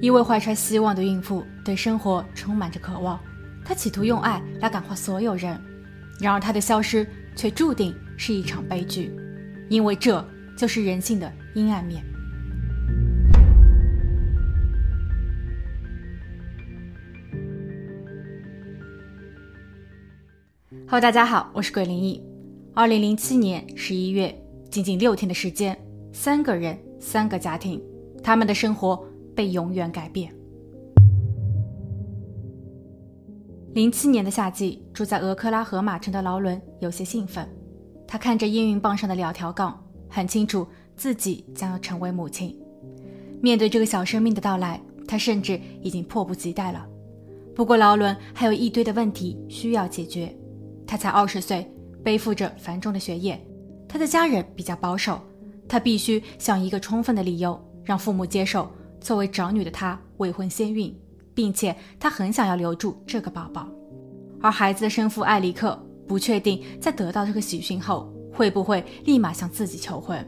一位怀揣希望的孕妇对生活充满着渴望，她企图用爱来感化所有人。然而，她的消失却注定是一场悲剧，因为这就是人性的阴暗面。Hello，大家好，我是鬼灵异。二零零七年十一月，仅仅六天的时间，三个人，三个家庭，他们的生活被永远改变。零七年的夏季，住在俄克拉荷马城的劳伦有些兴奋。他看着验孕棒上的两条杠，很清楚自己将要成为母亲。面对这个小生命的到来，他甚至已经迫不及待了。不过，劳伦还有一堆的问题需要解决。他才二十岁，背负着繁重的学业。他的家人比较保守，他必须想一个充分的理由，让父母接受作为长女的她未婚先孕。并且她很想要留住这个宝宝，而孩子的生父艾里克不确定在得到这个喜讯后会不会立马向自己求婚。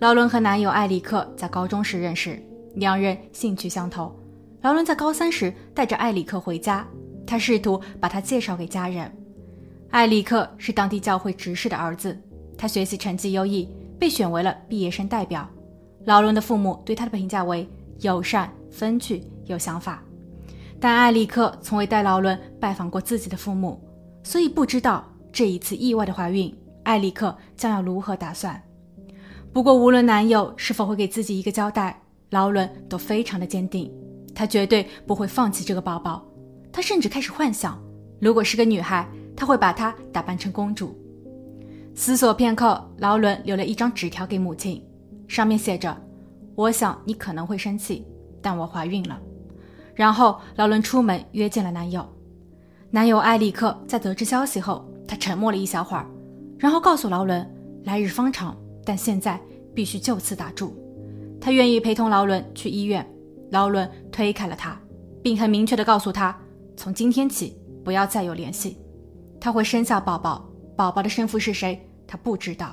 劳伦和男友艾里克在高中时认识，两人兴趣相投。劳伦在高三时带着艾里克回家，他试图把他介绍给家人。艾里克是当地教会执事的儿子，他学习成绩优异，被选为了毕业生代表。劳伦的父母对他的评价为友善、风趣。有想法，但艾利克从未带劳伦拜访过自己的父母，所以不知道这一次意外的怀孕，艾利克将要如何打算。不过，无论男友是否会给自己一个交代，劳伦都非常的坚定，他绝对不会放弃这个宝宝。他甚至开始幻想，如果是个女孩，他会把她打扮成公主。思索片刻，劳伦留了一张纸条给母亲，上面写着：“我想你可能会生气，但我怀孕了。”然后劳伦出门约见了男友，男友艾利克在得知消息后，他沉默了一小会儿，然后告诉劳伦，来日方长，但现在必须就此打住。他愿意陪同劳伦去医院。劳伦推开了他，并很明确地告诉他，从今天起不要再有联系。他会生下宝宝，宝宝的生父是谁，他不知道。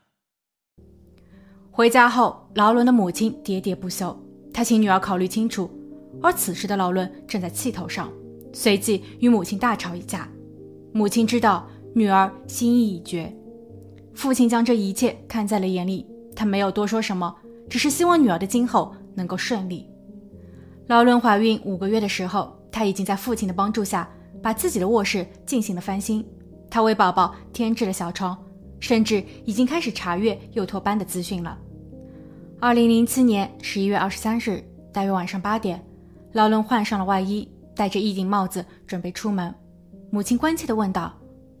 回家后，劳伦的母亲喋喋不休。她请女儿考虑清楚，而此时的劳伦正在气头上，随即与母亲大吵一架。母亲知道女儿心意已决，父亲将这一切看在了眼里，他没有多说什么，只是希望女儿的今后能够顺利。劳伦怀孕五个月的时候，她已经在父亲的帮助下把自己的卧室进行了翻新，她为宝宝添置了小床，甚至已经开始查阅幼托班的资讯了。二零零七年十一月二十三日，大约晚上八点，劳伦换上了外衣，戴着一顶帽子，准备出门。母亲关切地问道：“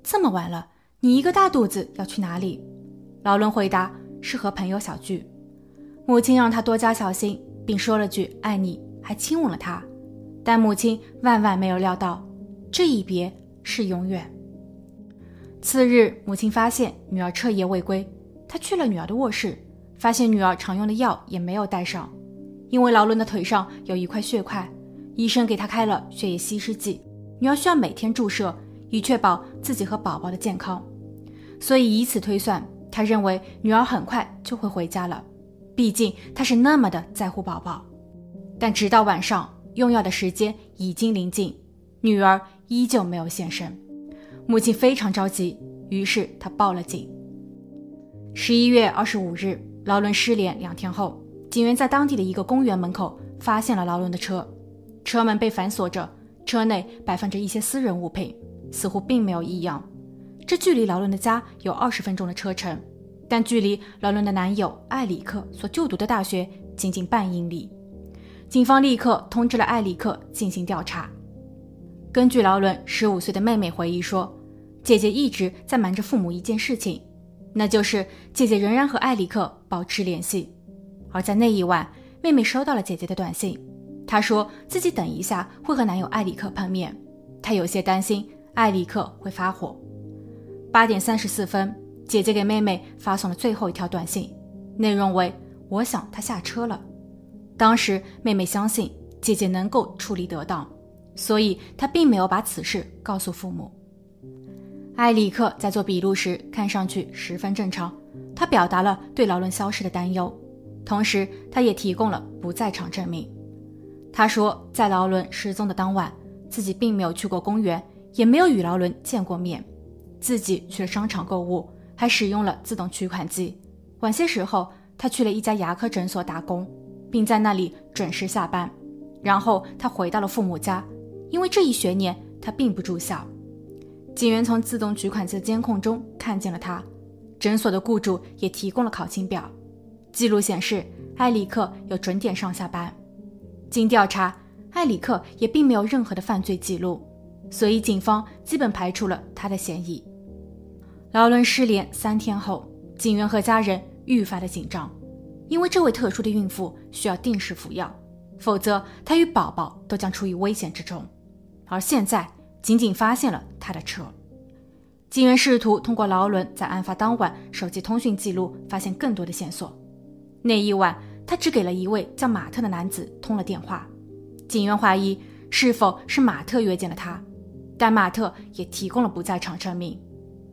这么晚了，你一个大肚子要去哪里？”劳伦回答：“是和朋友小聚。”母亲让他多加小心，并说了句“爱你”，还亲吻了他。但母亲万万没有料到，这一别是永远。次日，母亲发现女儿彻夜未归，她去了女儿的卧室。发现女儿常用的药也没有带上，因为劳伦的腿上有一块血块，医生给他开了血液稀释剂，女儿需要每天注射，以确保自己和宝宝的健康。所以以此推算，他认为女儿很快就会回家了，毕竟他是那么的在乎宝宝。但直到晚上用药的时间已经临近，女儿依旧没有现身，母亲非常着急，于是她报了警。十一月二十五日。劳伦失联两天后，警员在当地的一个公园门口发现了劳伦的车，车门被反锁着，车内摆放着一些私人物品，似乎并没有异样。这距离劳伦的家有二十分钟的车程，但距离劳伦的男友艾里克所就读的大学仅仅半英里。警方立刻通知了艾里克进行调查。根据劳伦十五岁的妹妹回忆说，姐姐一直在瞒着父母一件事情。那就是姐姐仍然和艾里克保持联系，而在那一晚，妹妹收到了姐姐的短信，她说自己等一下会和男友艾里克碰面，她有些担心艾里克会发火。八点三十四分，姐姐给妹妹发送了最后一条短信，内容为：“我想他下车了。”当时妹妹相信姐姐能够处理得当，所以他并没有把此事告诉父母。埃里克在做笔录时看上去十分正常，他表达了对劳伦消失的担忧，同时他也提供了不在场证明。他说，在劳伦失踪的当晚，自己并没有去过公园，也没有与劳伦见过面，自己去了商场购物，还使用了自动取款机。晚些时候，他去了一家牙科诊所打工，并在那里准时下班。然后他回到了父母家，因为这一学年他并不住校。警员从自动取款机的监控中看见了他，诊所的雇主也提供了考勤表，记录显示埃里克有准点上下班。经调查，埃里克也并没有任何的犯罪记录，所以警方基本排除了他的嫌疑。劳伦失联三天后，警员和家人愈发的紧张，因为这位特殊的孕妇需要定时服药，否则她与宝宝都将处于危险之中。而现在，仅仅发现了他的车。警员试图通过劳伦在案发当晚手机通讯记录发现更多的线索。那一晚。他只给了一位叫马特的男子通了电话，警员怀疑是否是马特约见了他，但马特也提供了不在场证明。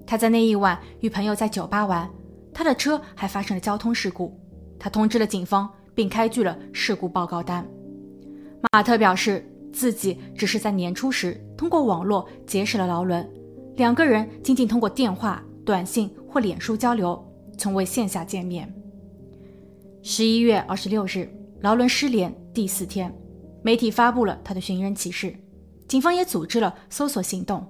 他在那一晚与朋友在酒吧玩，他的车还发生了交通事故。他通知了警方，并开具了事故报告单。马特表示自己只是在年初时通过网络结识了劳伦，两个人仅仅通过电话、短信或脸书交流，从未线下见面。十一月二十六日，劳伦失联第四天，媒体发布了他的寻人启事，警方也组织了搜索行动，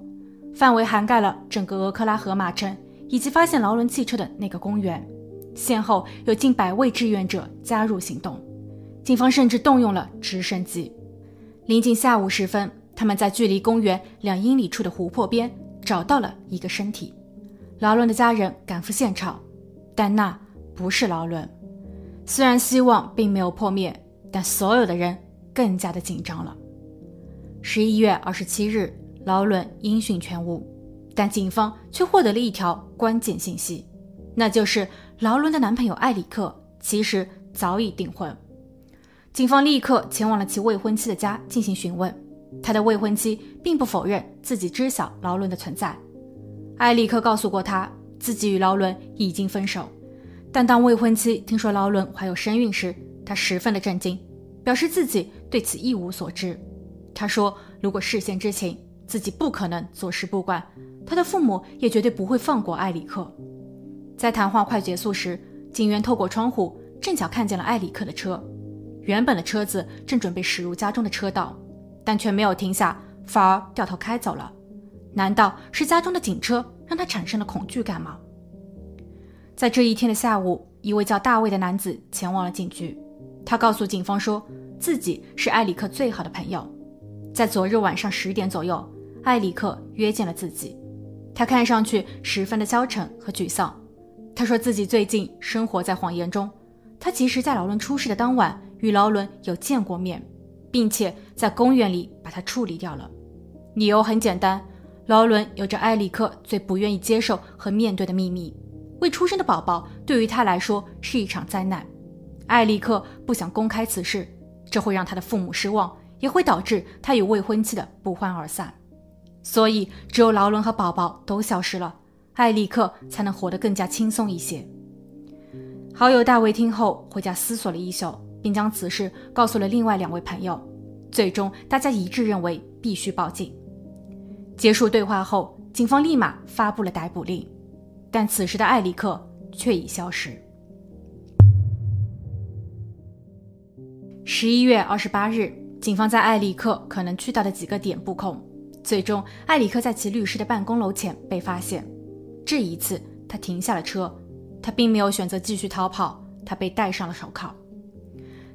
范围涵盖了整个俄克拉荷马城以及发现劳伦汽车的那个公园，先后有近百位志愿者加入行动，警方甚至动用了直升机。临近下午时分，他们在距离公园两英里处的湖泊边找到了一个身体，劳伦的家人赶赴现场，但那不是劳伦。虽然希望并没有破灭，但所有的人更加的紧张了。十一月二十七日，劳伦音讯全无，但警方却获得了一条关键信息，那就是劳伦的男朋友艾里克其实早已订婚。警方立刻前往了其未婚妻的家进行询问，他的未婚妻并不否认自己知晓劳伦的存在。艾里克告诉过他自己与劳伦已经分手。但当未婚妻听说劳伦怀有身孕时，她十分的震惊，表示自己对此一无所知。她说：“如果事先知情，自己不可能坐视不管，她的父母也绝对不会放过埃里克。”在谈话快结束时，警员透过窗户正巧看见了埃里克的车。原本的车子正准备驶入家中的车道，但却没有停下，反而掉头开走了。难道是家中的警车让他产生了恐惧感吗？在这一天的下午，一位叫大卫的男子前往了警局。他告诉警方说，自己是埃里克最好的朋友。在昨日晚上十点左右，埃里克约见了自己。他看上去十分的消沉和沮丧。他说自己最近生活在谎言中。他其实，在劳伦出事的当晚与劳伦有见过面，并且在公园里把他处理掉了。理由很简单，劳伦有着埃里克最不愿意接受和面对的秘密。未出生的宝宝对于他来说是一场灾难，艾利克不想公开此事，这会让他的父母失望，也会导致他与未婚妻的不欢而散。所以，只有劳伦和宝宝都消失了，艾利克才能活得更加轻松一些。好友大卫听后回家思索了一宿，并将此事告诉了另外两位朋友。最终，大家一致认为必须报警。结束对话后，警方立马发布了逮捕令。但此时的艾里克却已消失。十一月二十八日，警方在艾里克可能去到的几个点布控，最终艾里克在其律师的办公楼前被发现。这一次，他停下了车，他并没有选择继续逃跑，他被戴上了手铐。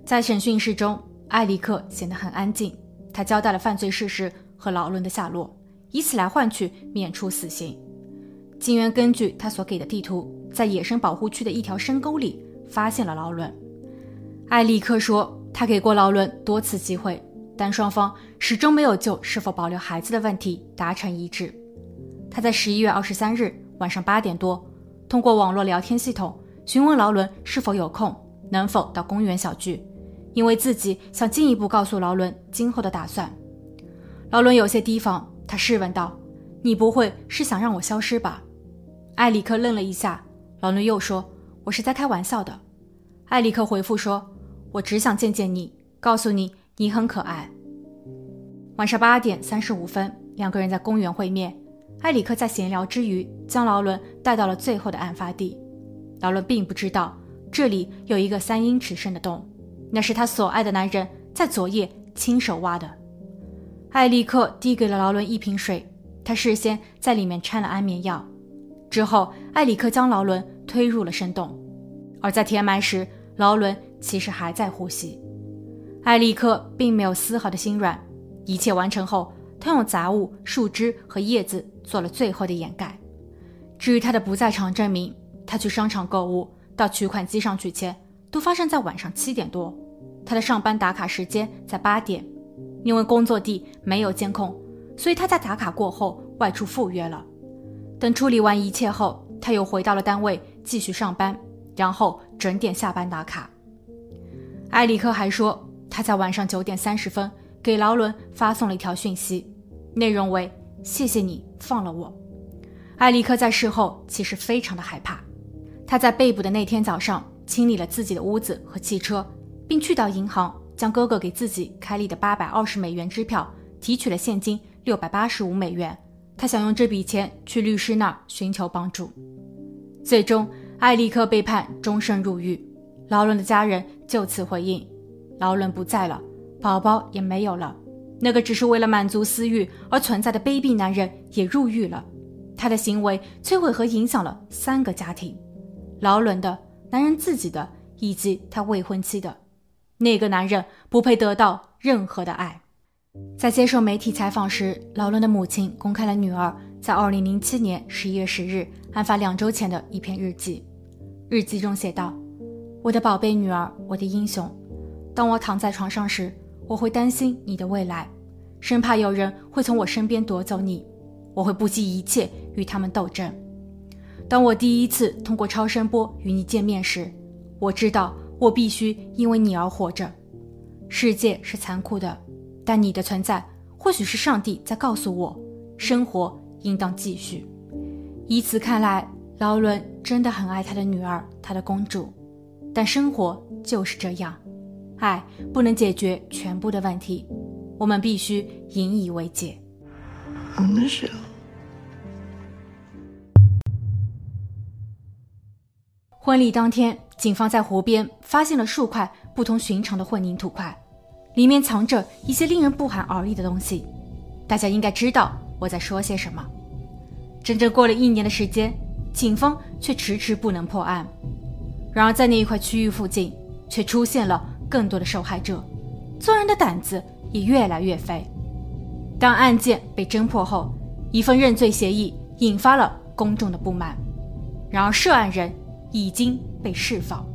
在审讯室中，艾利克显得很安静，他交代了犯罪事实和劳伦的下落，以此来换取免除死刑。警员根据他所给的地图，在野生保护区的一条深沟里发现了劳伦。艾利克说，他给过劳伦多次机会，但双方始终没有就是否保留孩子的问题达成一致。他在十一月二十三日晚上八点多，通过网络聊天系统询问劳伦是否有空，能否到公园小聚，因为自己想进一步告诉劳伦今后的打算。劳伦有些提防，他试问道：“你不会是想让我消失吧？”艾里克愣了一下，劳伦又说：“我是在开玩笑的。”艾里克回复说：“我只想见见你，告诉你你很可爱。”晚上八点三十五分，两个人在公园会面。艾里克在闲聊之余，将劳伦带到了最后的案发地。劳伦并不知道这里有一个三英尺深的洞，那是他所爱的男人在昨夜亲手挖的。艾利克递给了劳伦一瓶水，他事先在里面掺了安眠药。之后，艾里克将劳伦推入了深洞，而在填埋时，劳伦其实还在呼吸。艾利克并没有丝毫的心软。一切完成后，他用杂物、树枝和叶子做了最后的掩盖。至于他的不在场证明，他去商场购物到取款机上取钱，都发生在晚上七点多。他的上班打卡时间在八点。因为工作地没有监控，所以他在打卡过后外出赴约了。等处理完一切后，他又回到了单位继续上班，然后准点下班打卡。埃里克还说，他在晚上九点三十分给劳伦发送了一条讯息，内容为“谢谢你放了我”。埃里克在事后其实非常的害怕。他在被捕的那天早上清理了自己的屋子和汽车，并去到银行。将哥哥给自己开立的八百二十美元支票提取了现金六百八十五美元，他想用这笔钱去律师那儿寻求帮助。最终，艾利克被判终身入狱。劳伦的家人就此回应：劳伦不在了，宝宝也没有了，那个只是为了满足私欲而存在的卑鄙男人也入狱了。他的行为摧毁和影响了三个家庭：劳伦的、男人自己的以及他未婚妻的。那个男人不配得到任何的爱。在接受媒体采访时，劳伦的母亲公开了女儿在2007年11月10日案发两周前的一篇日记。日记中写道：“我的宝贝女儿，我的英雄，当我躺在床上时，我会担心你的未来，生怕有人会从我身边夺走你。我会不惜一切与他们斗争。当我第一次通过超声波与你见面时，我知道。”我必须因为你而活着。世界是残酷的，但你的存在或许是上帝在告诉我，生活应当继续。以此看来，劳伦真的很爱他的女儿，他的公主。但生活就是这样，爱不能解决全部的问题，我们必须引以为戒。婚礼当天。警方在湖边发现了数块不同寻常的混凝土块，里面藏着一些令人不寒而栗的东西。大家应该知道我在说些什么。整整过了一年的时间，警方却迟迟不能破案。然而，在那一块区域附近，却出现了更多的受害者，做人的胆子也越来越肥。当案件被侦破后，一份认罪协议引发了公众的不满。然而，涉案人。已经被释放。